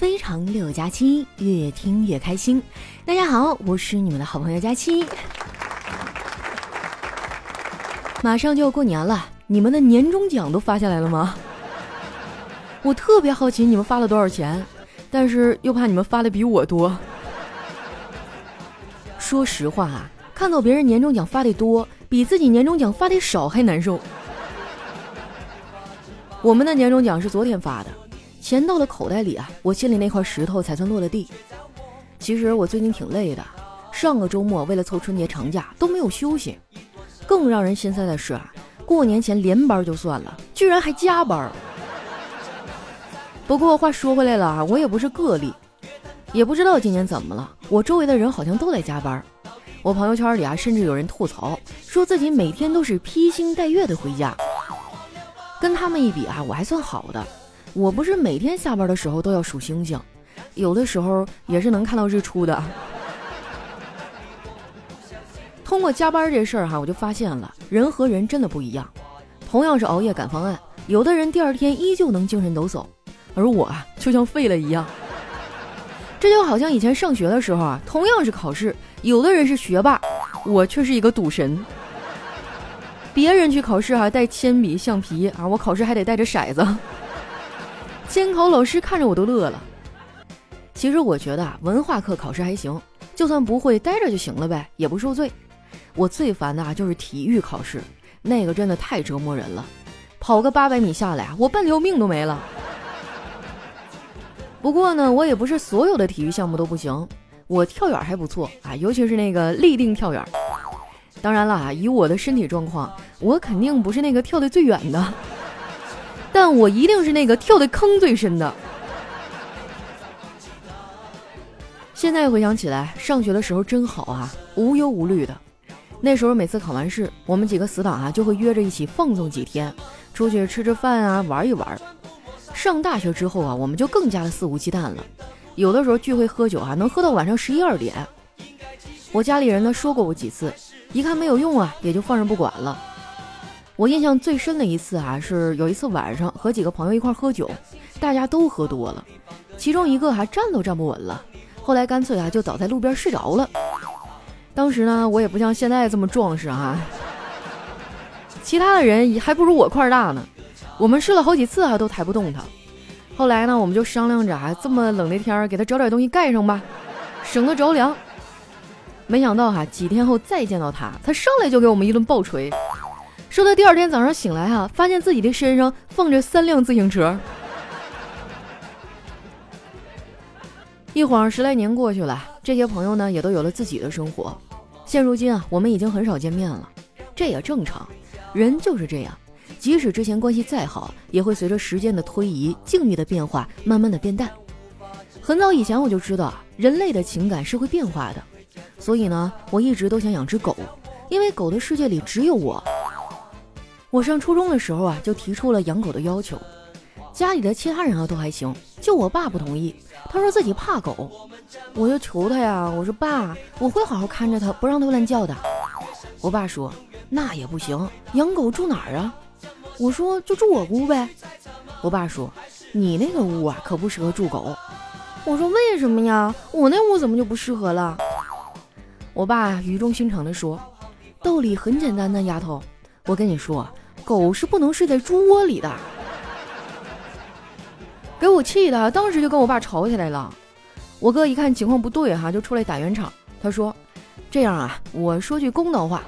非常六加七，越听越开心。大家好，我是你们的好朋友佳期。马上就要过年了，你们的年终奖都发下来了吗？我特别好奇你们发了多少钱，但是又怕你们发的比我多。说实话啊，看到别人年终奖发的多，比自己年终奖发的少还难受。我们的年终奖是昨天发的。钱到了口袋里啊，我心里那块石头才算落了地。其实我最近挺累的，上个周末为了凑春节长假都没有休息。更让人心塞的是啊，过年前连班就算了，居然还加班。不过话说回来了啊，我也不是个例，也不知道今年怎么了，我周围的人好像都在加班。我朋友圈里啊，甚至有人吐槽，说自己每天都是披星戴月的回家。跟他们一比啊，我还算好的。我不是每天下班的时候都要数星星，有的时候也是能看到日出的。通过加班这事儿哈，我就发现了人和人真的不一样。同样是熬夜赶方案，有的人第二天依旧能精神抖擞，而我啊就像废了一样。这就好像以前上学的时候啊，同样是考试，有的人是学霸，我却是一个赌神。别人去考试哈带铅笔橡皮啊，我考试还得带着骰子。监考老师看着我都乐了。其实我觉得啊，文化课考试还行，就算不会，待着就行了呗，也不受罪。我最烦的啊就是体育考试，那个真的太折磨人了。跑个八百米下来啊，我半条命都没了。不过呢，我也不是所有的体育项目都不行，我跳远还不错啊，尤其是那个立定跳远。当然了啊，以我的身体状况，我肯定不是那个跳得最远的。但我一定是那个跳的坑最深的。现在回想起来，上学的时候真好啊，无忧无虑的。那时候每次考完试，我们几个死党啊就会约着一起放纵几天，出去吃吃饭啊，玩一玩。上大学之后啊，我们就更加的肆无忌惮了，有的时候聚会喝酒啊，能喝到晚上十一二点。我家里人呢说过我几次，一看没有用啊，也就放任不管了。我印象最深的一次啊，是有一次晚上和几个朋友一块喝酒，大家都喝多了，其中一个还站都站不稳了，后来干脆啊就倒在路边睡着了。当时呢，我也不像现在这么壮实啊，其他的人还不如我块儿大呢，我们试了好几次啊都抬不动他。后来呢，我们就商量着啊，这么冷的天儿给他找点东西盖上吧，省得着凉。没想到哈，几天后再见到他，他上来就给我们一顿暴锤。说他第二天早上醒来哈，发现自己的身上放着三辆自行车。一晃十来年过去了，这些朋友呢也都有了自己的生活。现如今啊，我们已经很少见面了，这也正常，人就是这样，即使之前关系再好，也会随着时间的推移、境遇的变化，慢慢的变淡。很早以前我就知道，人类的情感是会变化的，所以呢，我一直都想养只狗，因为狗的世界里只有我。我上初中的时候啊，就提出了养狗的要求。家里的其他人啊都还行，就我爸不同意。他说自己怕狗，我就求他呀，我说爸，我会好好看着它，不让它乱叫的。我爸说那也不行，养狗住哪儿啊？我说就住我屋呗。我爸说你那个屋啊可不适合住狗。我说为什么呀？我那屋怎么就不适合了？我爸语重心长地说，道理很简单的，丫头，我跟你说。狗是不能睡在猪窝里的，给我气的，当时就跟我爸吵起来了。我哥一看情况不对哈，就出来打圆场。他说：“这样啊，我说句公道话。”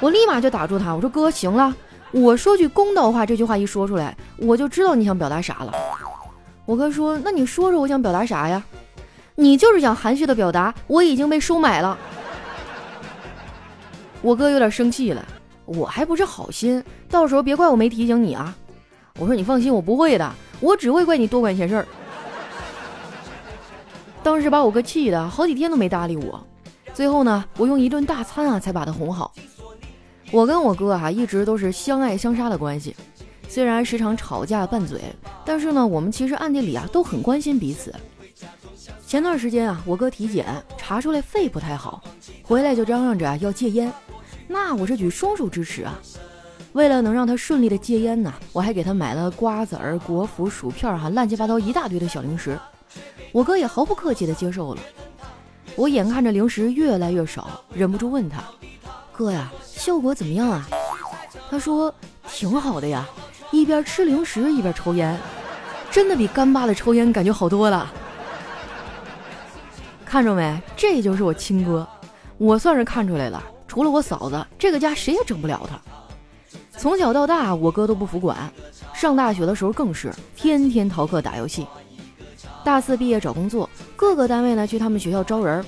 我立马就打住他，我说：“哥，行了，我说句公道话。”这句话一说出来，我就知道你想表达啥了。我哥说：“那你说说，我想表达啥呀？你就是想含蓄的表达我已经被收买了。”我哥有点生气了。我还不是好心，到时候别怪我没提醒你啊！我说你放心，我不会的，我只会怪你多管闲事儿。当时把我哥气的，好几天都没搭理我。最后呢，我用一顿大餐啊，才把他哄好。我跟我哥啊，一直都是相爱相杀的关系，虽然时常吵架拌嘴，但是呢，我们其实暗地里啊，都很关心彼此。前段时间啊，我哥体检查出来肺不太好，回来就嚷嚷着要戒烟。那我这举双手支持啊！为了能让他顺利的戒烟呢，我还给他买了瓜子儿、果脯、薯片儿哈，乱七八糟一大堆的小零食。我哥也毫不客气的接受了。我眼看着零食越来越少，忍不住问他：“哥呀，效果怎么样啊？”他说：“挺好的呀，一边吃零食一边抽烟，真的比干巴的抽烟感觉好多了。”看着没，这就是我亲哥，我算是看出来了。除了我嫂子，这个家谁也整不了他。从小到大，我哥都不服管，上大学的时候更是天天逃课打游戏。大四毕业找工作，各个单位呢去他们学校招人，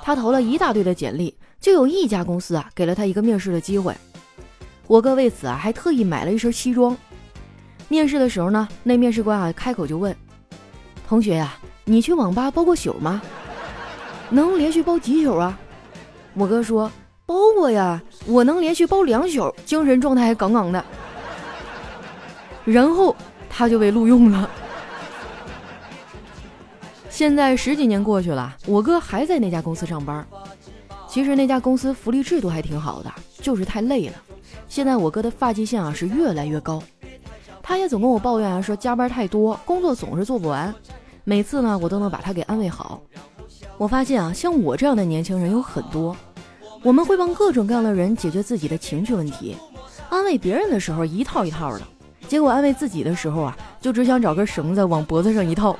他投了一大堆的简历，就有一家公司啊给了他一个面试的机会。我哥为此啊还特意买了一身西装。面试的时候呢，那面试官啊开口就问：“同学呀，你去网吧包过宿吗？能连续包几宿啊？”我哥说：“包过呀，我能连续包两宿，精神状态还杠杠的。”然后他就被录用了。现在十几年过去了，我哥还在那家公司上班。其实那家公司福利制度还挺好的，就是太累了。现在我哥的发际线啊是越来越高，他也总跟我抱怨啊，说加班太多，工作总是做不完。每次呢，我都能把他给安慰好。我发现啊，像我这样的年轻人有很多，我们会帮各种各样的人解决自己的情绪问题，安慰别人的时候一套一套的，结果安慰自己的时候啊，就只想找根绳子往脖子上一套。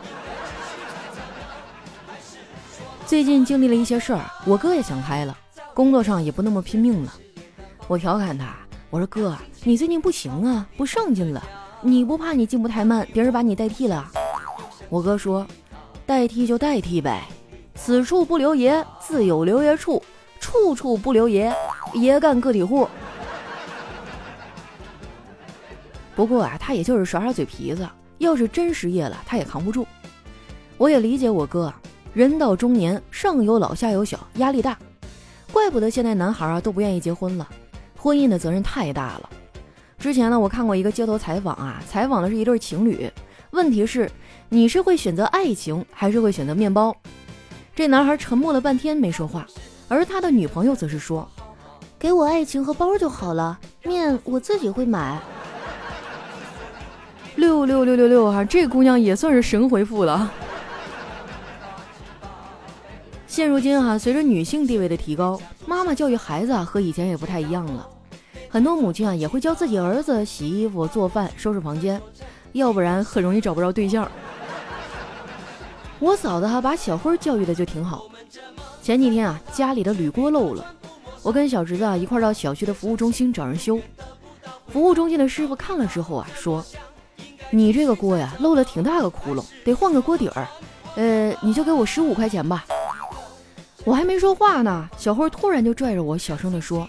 最近经历了一些事儿，我哥也想开了，工作上也不那么拼命了。我调侃他，我说哥，你最近不行啊，不上进了。你不怕你进步太慢，别人把你代替了？我哥说，代替就代替呗，此处不留爷，自有留爷处，处处不留爷，爷干个体户。不过啊，他也就是耍耍嘴皮子，要是真失业了，他也扛不住。我也理解我哥。人到中年，上有老下有小，压力大，怪不得现在男孩啊都不愿意结婚了。婚姻的责任太大了。之前呢，我看过一个街头采访啊，采访的是一对情侣，问题是你是会选择爱情还是会选择面包？这男孩沉默了半天没说话，而他的女朋友则是说：“给我爱情和包就好了，面我自己会买。”六六六六六啊，这姑娘也算是神回复了。现如今哈，随着女性地位的提高，妈妈教育孩子啊和以前也不太一样了。很多母亲啊也会教自己儿子洗衣服、做饭、收拾房间，要不然很容易找不着对象。我嫂子哈把小辉教育的就挺好。前几天啊家里的铝锅漏了，我跟小侄子啊一块到小区的服务中心找人修。服务中心的师傅看了之后啊说：“你这个锅呀漏了挺大个窟窿，得换个锅底儿。呃，你就给我十五块钱吧。”我还没说话呢，小慧突然就拽着我，小声地说：“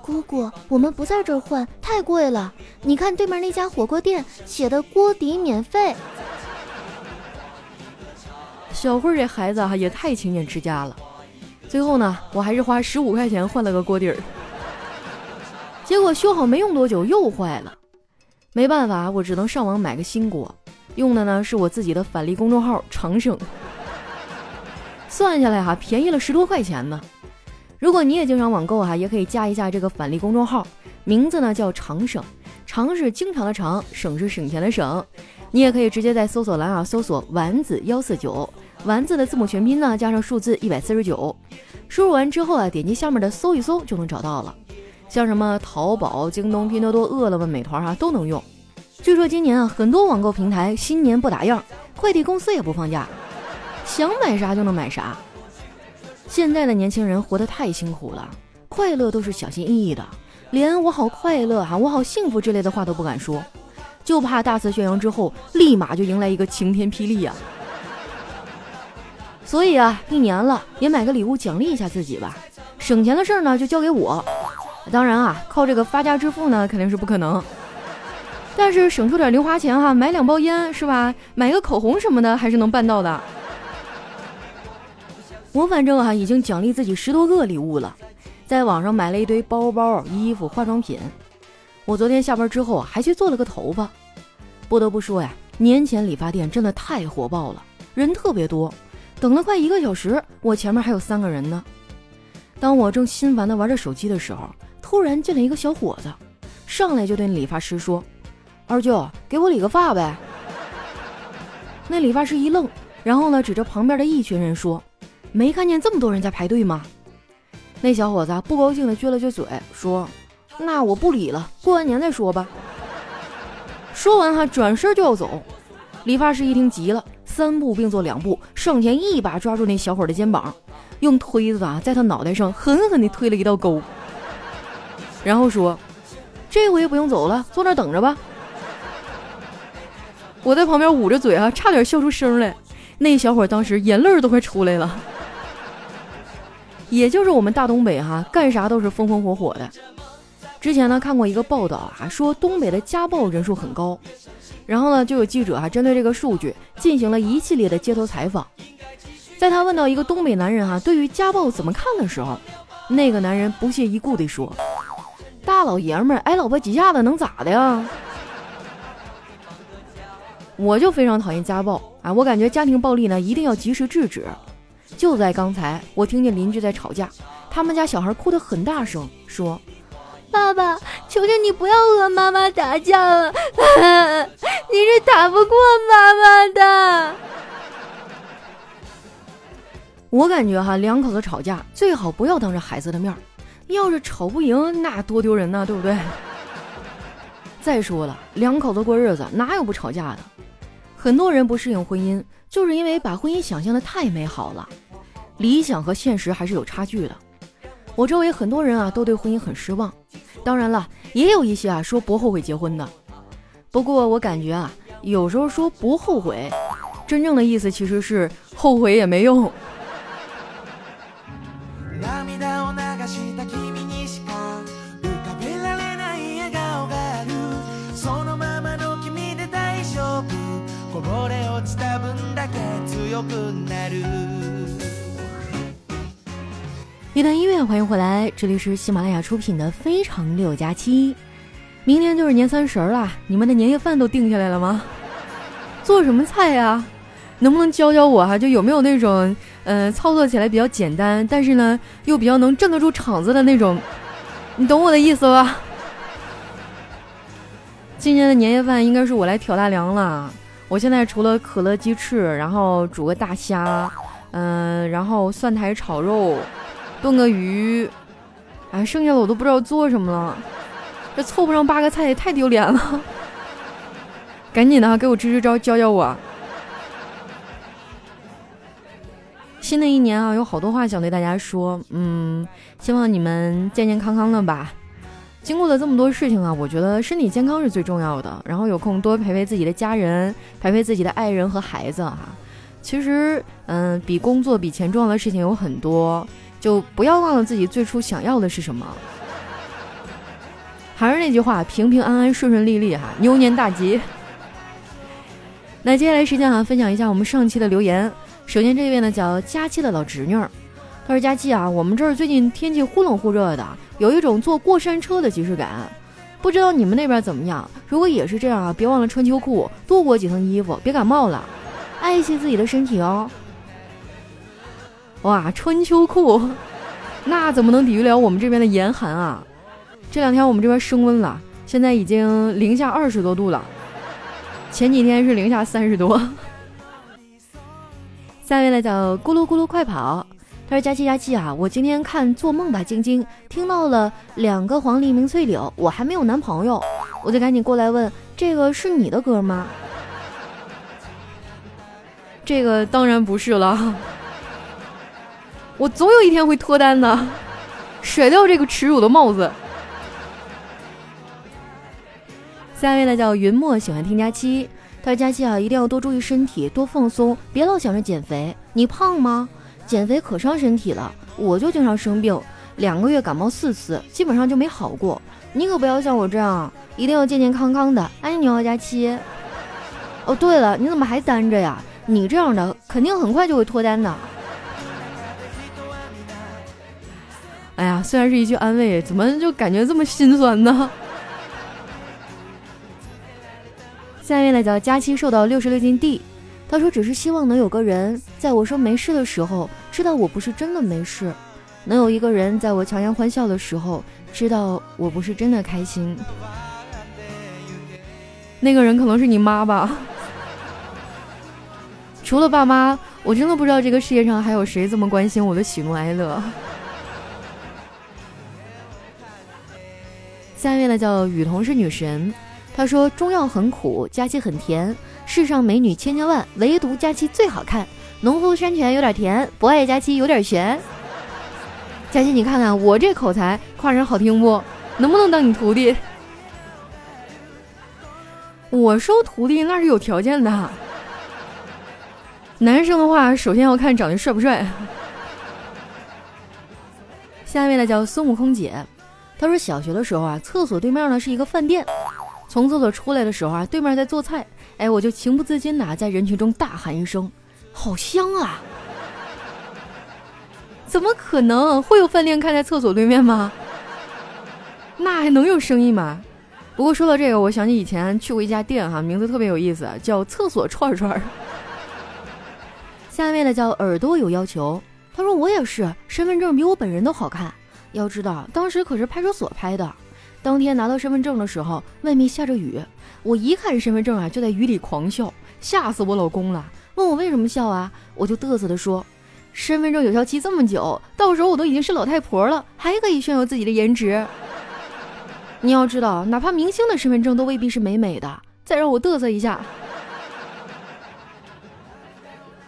姑姑，我们不在这儿换，太贵了。你看对面那家火锅店写的锅底免费。”小慧这孩子哈也太勤俭持家了。最后呢，我还是花十五块钱换了个锅底儿，结果修好没用多久又坏了。没办法，我只能上网买个新锅，用的呢是我自己的返利公众号长省。算下来哈，便宜了十多块钱呢。如果你也经常网购哈，也可以加一下这个返利公众号，名字呢叫长省，长是经常的长，省是省钱的省。你也可以直接在搜索栏啊搜索丸子幺四九，丸子的字母全拼呢加上数字一百四十九，输入完之后啊，点击下面的搜一搜就能找到了。像什么淘宝、京东、拼多多、饿了么、美团哈都能用。据说今年啊，很多网购平台新年不打烊，快递公司也不放假。想买啥就能买啥。现在的年轻人活得太辛苦了，快乐都是小心翼翼的，连我好快乐啊，我好幸福之类的话都不敢说，就怕大肆宣扬之后，立马就迎来一个晴天霹雳呀。所以啊，一年了也买个礼物奖励一下自己吧。省钱的事儿呢就交给我，当然啊，靠这个发家致富呢肯定是不可能，但是省出点零花钱哈，买两包烟是吧？买个口红什么的还是能办到的。我反正啊，已经奖励自己十多个礼物了，在网上买了一堆包包、衣服、化妆品。我昨天下班之后还去做了个头发。不得不说呀，年前理发店真的太火爆了，人特别多，等了快一个小时，我前面还有三个人呢。当我正心烦的玩着手机的时候，突然进来一个小伙子，上来就对理发师说：“二舅，给我理个发呗。”那理发师一愣，然后呢，指着旁边的一群人说：“没看见这么多人在排队吗？”那小伙子不高兴的撅了撅嘴，说：“那我不理了，过完年再说吧。”说完，哈，转身就要走。理发师一听急了，三步并作两步上前，一把抓住那小伙的肩膀，用推子啊，在他脑袋上狠狠地推了一道沟，然后说：“这回不用走了，坐那等着吧。”我在旁边捂着嘴啊，差点笑出声来。那小伙当时眼泪都快出来了。也就是我们大东北哈，干啥都是风风火火的。之前呢看过一个报道啊，说东北的家暴人数很高，然后呢就有记者啊针对这个数据进行了一系列的街头采访。在他问到一个东北男人哈对于家暴怎么看的时候，那个男人不屑一顾地说：“大老爷们挨老婆几下子能咋的呀？”我就非常讨厌家暴啊，我感觉家庭暴力呢一定要及时制止。就在刚才，我听见邻居在吵架，他们家小孩哭得很大声，说。爸爸，求求你不要和妈妈打架了，你是打不过妈妈的。我感觉哈，两口子吵架最好不要当着孩子的面儿，要是吵不赢，那多丢人呐，对不对？再说了，两口子过日子哪有不吵架的？很多人不适应婚姻，就是因为把婚姻想象的太美好了，理想和现实还是有差距的。我周围很多人啊，都对婚姻很失望。当然了，也有一些啊说不后悔结婚的。不过我感觉啊，有时候说不后悔，真正的意思其实是后悔也没用。一段音乐，欢迎回来，这里是喜马拉雅出品的《非常六加七》。明天就是年三十了，你们的年夜饭都定下来了吗？做什么菜呀？能不能教教我哈？就有没有那种，呃，操作起来比较简单，但是呢又比较能镇得住场子的那种？你懂我的意思吧？今年的年夜饭应该是我来挑大梁了。我现在除了可乐鸡翅，然后煮个大虾，嗯，然后蒜苔炒肉。炖个鱼，哎，剩下的我都不知道做什么了。这凑不上八个菜也太丢脸了。赶紧的，给我支支招，教教我。新的一年啊，有好多话想对大家说。嗯，希望你们健健康康的吧。经过了这么多事情啊，我觉得身体健康是最重要的。然后有空多陪陪自己的家人，陪陪自己的爱人和孩子哈。其实，嗯，比工作、比钱重要的事情有很多。就不要忘了自己最初想要的是什么。还是那句话，平平安安、顺顺利利哈，牛年大吉。那接下来时间啊，分享一下我们上期的留言。首先这位呢叫佳期的老侄女，她说：“佳期啊，我们这儿最近天气忽冷忽热的，有一种坐过山车的即视感。不知道你们那边怎么样？如果也是这样啊，别忘了穿秋裤，多裹几层衣服，别感冒了，爱惜自己的身体哦。”哇，穿秋裤，那怎么能抵御了我们这边的严寒啊？这两天我们这边升温了，现在已经零下二十多度了，前几天是零下三十多。下面来叫咕噜咕噜快跑，他说佳期佳期啊，我今天看做梦吧晶晶，听到了两个黄鹂鸣翠柳，我还没有男朋友，我就赶紧过来问，这个是你的歌吗？这个当然不是了。我总有一天会脱单的，甩掉这个耻辱的帽子。下一位呢叫云墨，喜欢听佳期。他说：“佳期啊，一定要多注意身体，多放松，别老想着减肥。你胖吗？减肥可伤身体了。我就经常生病，两个月感冒四次，基本上就没好过。你可不要像我这样，一定要健健康康的。爱你哦，佳期。哦，对了，你怎么还单着呀？你这样的肯定很快就会脱单的。”呀，虽然是一句安慰，怎么就感觉这么心酸呢？下面呢叫佳期瘦到六十六斤 D，他说只是希望能有个人在我说没事的时候，知道我不是真的没事；能有一个人在我强颜欢笑的时候，知道我不是真的开心。那个人可能是你妈吧？除了爸妈，我真的不知道这个世界上还有谁这么关心我的喜怒哀乐。下一位呢叫雨桐是女神，她说中药很苦，佳期很甜，世上美女千千万，唯独佳期最好看。农夫山泉有点甜，不爱佳期有点悬。佳期，你看看我这口才，夸人好听不？能不能当你徒弟？我收徒弟那是有条件的。男生的话，首先要看长得帅不帅。下一位呢叫孙悟空姐，他说小学的时候啊，厕所对面呢是一个饭店，从厕所出来的时候啊，对面在做菜，哎，我就情不自禁的在人群中大喊一声：“好香啊！”怎么可能会有饭店开在厕所对面吗？那还能有生意吗？不过说到这个，我想起以前去过一家店哈，名字特别有意思，叫厕所串串。下面的叫耳朵有要求，他说我也是，身份证比我本人都好看。要知道当时可是派出所拍的，当天拿到身份证的时候，外面下着雨，我一看身份证啊，就在雨里狂笑，吓死我老公了，问我为什么笑啊，我就嘚瑟的说。身份证有效期这么久，到时候我都已经是老太婆了，还可以炫耀自己的颜值。你要知道，哪怕明星的身份证都未必是美美的。再让我嘚瑟一下，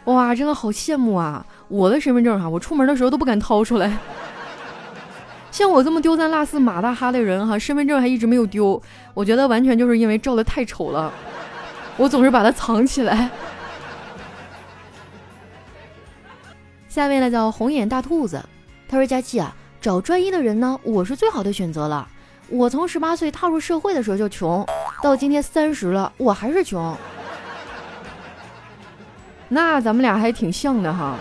哇，真的好羡慕啊！我的身份证哈，我出门的时候都不敢掏出来。像我这么丢三落四、马大哈的人哈，身份证还一直没有丢，我觉得完全就是因为照的太丑了，我总是把它藏起来。下面呢叫红眼大兔子，他说：“佳琪啊，找专一的人呢，我是最好的选择了。我从十八岁踏入社会的时候就穷，到今天三十了，我还是穷。那咱们俩还挺像的哈。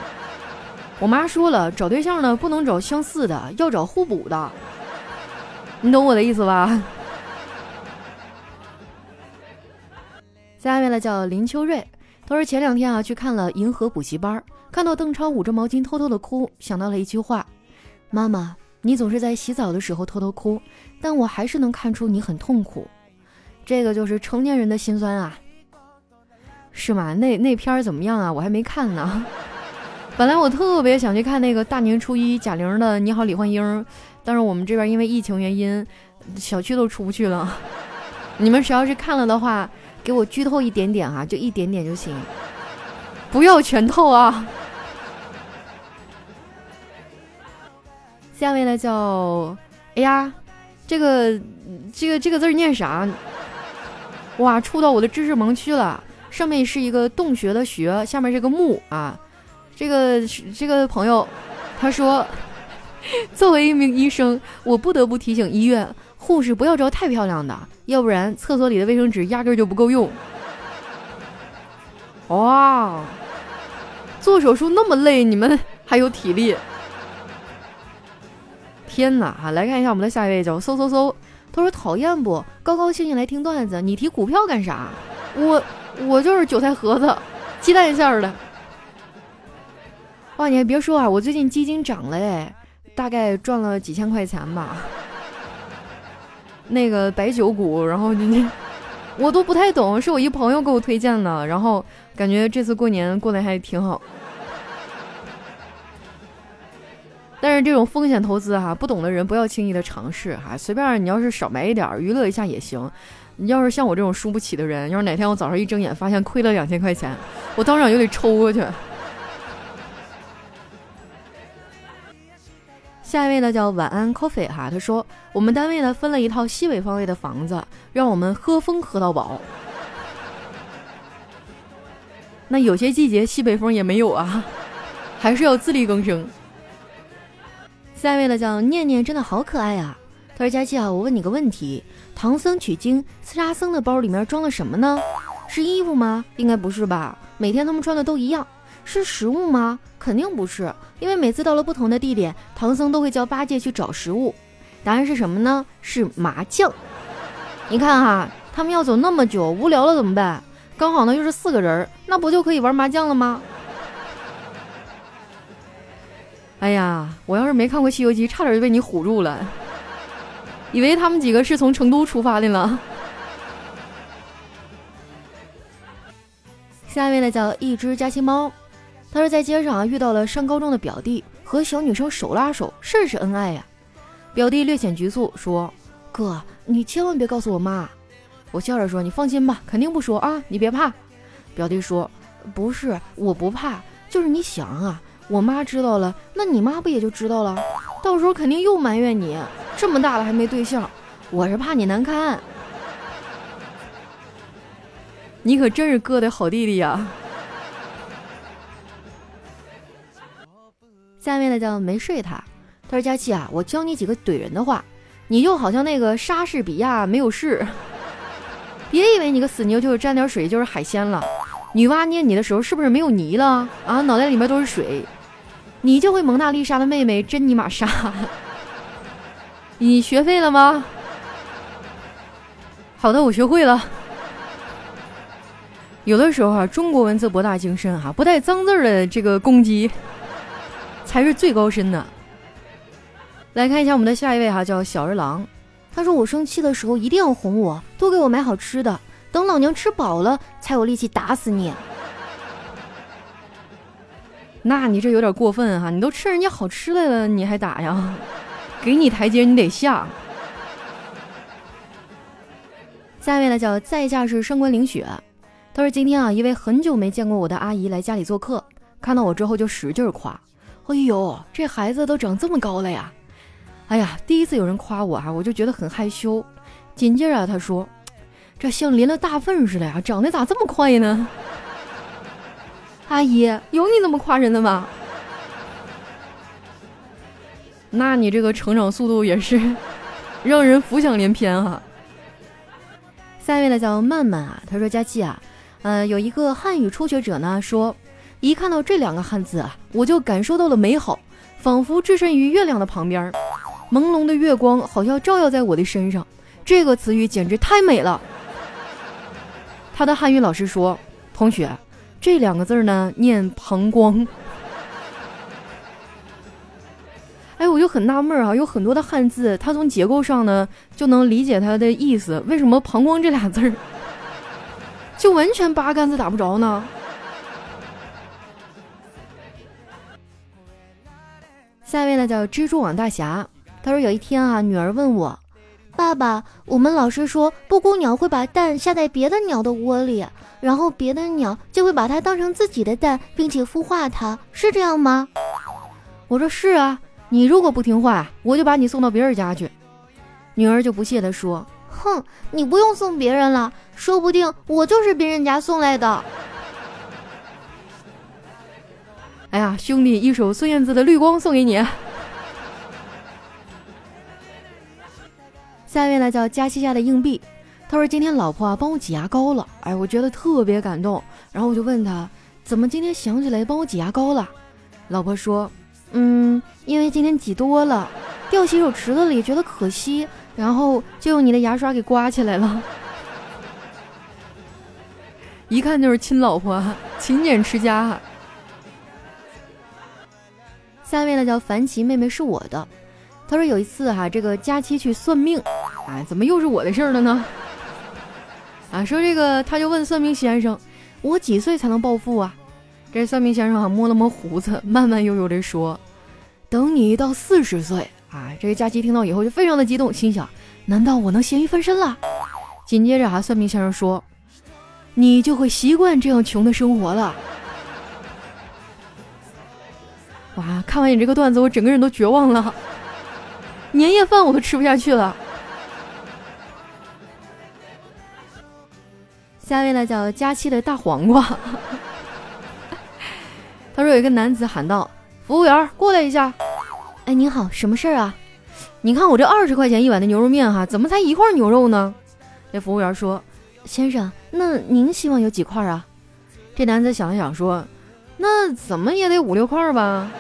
我妈说了，找对象呢不能找相似的，要找互补的。你懂我的意思吧？”下面呢叫林秋瑞，他说前两天啊去看了银河补习班。看到邓超捂着毛巾偷偷的哭，想到了一句话：“妈妈，你总是在洗澡的时候偷偷哭，但我还是能看出你很痛苦。”这个就是成年人的心酸啊，是吗？那那片儿怎么样啊？我还没看呢。本来我特别想去看那个大年初一贾玲的《你好，李焕英》，但是我们这边因为疫情原因，小区都出不去了。你们谁要是看了的话，给我剧透一点点哈，就一点点就行，不要全透啊。下面呢叫，哎呀，这个这个这个字念啥？哇，触到我的知识盲区了。上面是一个洞穴的穴，下面这个木啊。这个这个朋友他说，作为一名医生，我不得不提醒医院护士不要招太漂亮的，要不然厕所里的卫生纸压根就不够用。哇，做手术那么累，你们还有体力？天哪！哈，来看一下我们的下一位叫嗖嗖嗖，他说讨厌不？高高兴兴来听段子，你提股票干啥？我我就是韭菜盒子，鸡蛋馅儿的。哇，你还别说啊，我最近基金涨了哎，大概赚了几千块钱吧。那个白酒股，然后你我都不太懂，是我一朋友给我推荐的，然后感觉这次过年过得还挺好。但是这种风险投资哈，不懂的人不要轻易的尝试哈。随便你要是少买一点，娱乐一下也行。你要是像我这种输不起的人，要是哪天我早上一睁眼发现亏了两千块钱，我当场就得抽过去。下一位呢叫晚安 coffee 哈，他说我们单位呢分了一套西北方位的房子，让我们喝风喝到饱。那有些季节西北风也没有啊，还是要自力更生。下一位呢叫念念，真的好可爱啊！他说：“佳琪啊，我问你个问题，唐僧取经，刺沙僧的包里面装了什么呢？是衣服吗？应该不是吧？每天他们穿的都一样，是食物吗？肯定不是，因为每次到了不同的地点，唐僧都会叫八戒去找食物。答案是什么呢？是麻将。你看哈，他们要走那么久，无聊了怎么办？刚好呢又是四个人，那不就可以玩麻将了吗？”哎呀，我要是没看过《西游记》，差点就被你唬住了。以为他们几个是从成都出发的了。下一位呢叫一只家亲猫，他说在街上啊遇到了上高中的表弟，和小女生手拉手，甚是恩爱呀。表弟略显局促，说：“哥，你千万别告诉我妈。”我笑着说：“你放心吧，肯定不说啊，你别怕。”表弟说：“不是，我不怕，就是你想啊，我妈知道了，那你妈不也就知道了？到时候肯定又埋怨你，这么大了还没对象，我是怕你难堪。”你可真是哥的好弟弟呀！叫没睡他，他说佳琪啊，我教你几个怼人的话，你就好像那个莎士比亚没有事，别以为你个死牛就是沾点水就是海鲜了。女娲捏你的时候是不是没有泥了啊？脑袋里面都是水，你就会蒙娜丽莎的妹妹真尼玛莎，你学会了吗？好的，我学会了。有的时候啊，中国文字博大精深哈，不带脏字的这个攻击才是最高深的。来看一下我们的下一位哈，叫小儿郎，他说我生气的时候一定要哄我，多给我买好吃的，等老娘吃饱了才有力气打死你。那你这有点过分哈，你都吃人家好吃的了，你还打呀？给你台阶你得下。下一位呢叫在下是上官凌雪。他说：“今天啊，一位很久没见过我的阿姨来家里做客，看到我之后就使劲夸：‘哎呦，这孩子都长这么高了呀！’哎呀，第一次有人夸我啊，我就觉得很害羞。紧接着他说：‘这像淋了大粪似的呀，长得咋这么快呢？’ 阿姨，有你那么夸人的吗？那你这个成长速度也是让人浮想联翩哈。下一位呢叫曼曼啊，他说：‘佳琪啊。’呃，有一个汉语初学者呢说，一看到这两个汉字啊，我就感受到了美好，仿佛置身于月亮的旁边，朦胧的月光好像照耀在我的身上，这个词语简直太美了。他的汉语老师说，同学，这两个字呢念膀胱。哎，我就很纳闷啊，有很多的汉字，它从结构上呢就能理解它的意思，为什么膀胱这俩字儿？就完全八竿子打不着呢。下一位呢叫蜘蛛网大侠，他说有一天啊，女儿问我：“爸爸，我们老师说布谷鸟会把蛋下在别的鸟的窝里，然后别的鸟就会把它当成自己的蛋，并且孵化它，是这样吗？”我说：“是啊，你如果不听话，我就把你送到别人家去。”女儿就不屑地说。哼，你不用送别人了，说不定我就是别人家送来的。哎呀，兄弟，一首孙燕姿的《绿光》送给你。下一位呢叫佳西家的硬币，他说今天老婆啊帮我挤牙膏了，哎，我觉得特别感动。然后我就问他，怎么今天想起来帮我挤牙膏了？老婆说，嗯，因为今天挤多了，掉洗手池子里，觉得可惜。然后就用你的牙刷给刮起来了，一看就是亲老婆，勤俭持家。下面呢叫樊琪妹妹是我的，她说有一次哈，这个佳期去算命，哎，怎么又是我的事儿了呢？啊，说这个他就问算命先生，我几岁才能暴富啊？这算命先生啊摸了摸胡子，慢慢悠悠的说，等你到四十岁。啊，这个佳琪听到以后就非常的激动，心想：难道我能咸鱼翻身了？紧接着啊，算命先生说：“你就会习惯这样穷的生活了。”哇，看完你这个段子，我整个人都绝望了，年夜饭我都吃不下去了。下一位呢，叫佳期的大黄瓜。他说有一个男子喊道：“服务员，过来一下。”哎，您好，什么事儿啊？你看我这二十块钱一碗的牛肉面哈，怎么才一块牛肉呢？那服务员说：“先生，那您希望有几块啊？”这男子想了想说：“那怎么也得五六块吧。”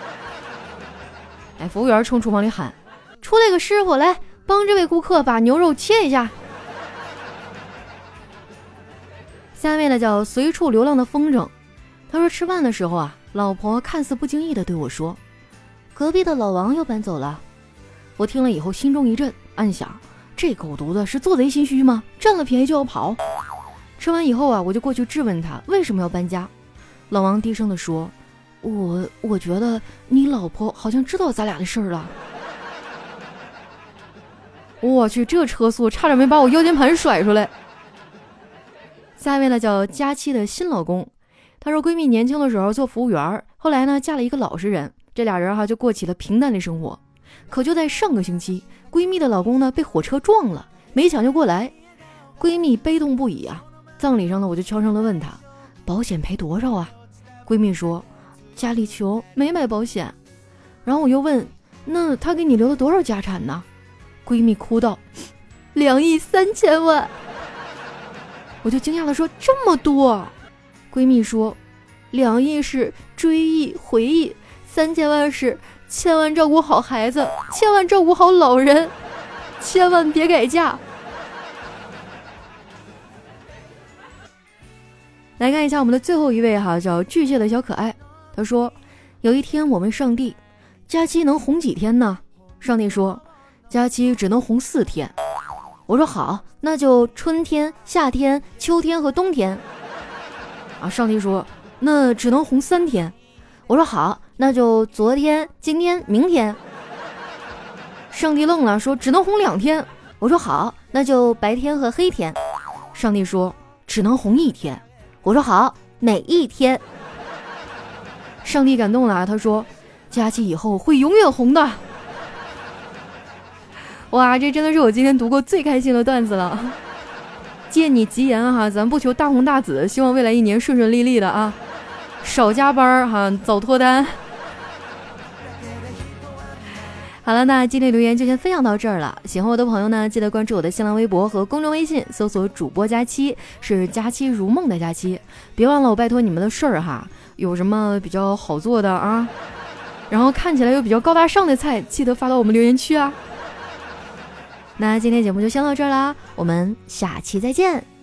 哎，服务员冲厨房里喊：“出来个师傅来帮这位顾客把牛肉切一下。”下一位呢叫随处流浪的风筝，他说吃饭的时候啊，老婆看似不经意的对我说。隔壁的老王又搬走了，我听了以后心中一震，暗想：这狗犊子是做贼心虚吗？占了便宜就要跑？吃完以后啊，我就过去质问他为什么要搬家。老王低声的说：“我我觉得你老婆好像知道咱俩的事儿了。”我去，这车速差点没把我腰间盘甩出来。下一位呢叫佳期的新老公，她说闺蜜年轻的时候做服务员，后来呢嫁了一个老实人，这俩人哈就过起了平淡的生活。可就在上个星期，闺蜜的老公呢被火车撞了，没抢救过来，闺蜜悲痛不已啊。葬礼上呢我就悄声的问她，保险赔多少啊？闺蜜说家里穷，没买保险。然后我又问，那他给你留了多少家产呢？闺蜜哭道：“两亿三千万。”我就惊讶的说：“这么多？”闺蜜说：“两亿是追忆回忆，三千万是千万照顾好孩子，千万照顾好老人，千万别改嫁。”来看一下我们的最后一位哈，叫巨蟹的小可爱。他说：“有一天我问上帝，假期能红几天呢？”上帝说。假期只能红四天，我说好，那就春天、夏天、秋天和冬天。啊，上帝说那只能红三天，我说好，那就昨天、今天、明天。上帝愣了，说只能红两天，我说好，那就白天和黑天。上帝说只能红一天，我说好，每一天？上帝感动了啊，他说佳琪以后会永远红的。哇，这真的是我今天读过最开心的段子了！借你吉言哈，咱不求大红大紫，希望未来一年顺顺利利的啊，少加班哈，早脱单。好了，那今天留言就先分享到这儿了。喜欢我的朋友呢，记得关注我的新浪微博和公众微信，搜索主播佳期，是佳期如梦的佳期。别忘了，我拜托你们的事儿哈，有什么比较好做的啊，然后看起来又比较高大上的菜，记得发到我们留言区啊。那今天节目就先到这儿啦，我们下期再见。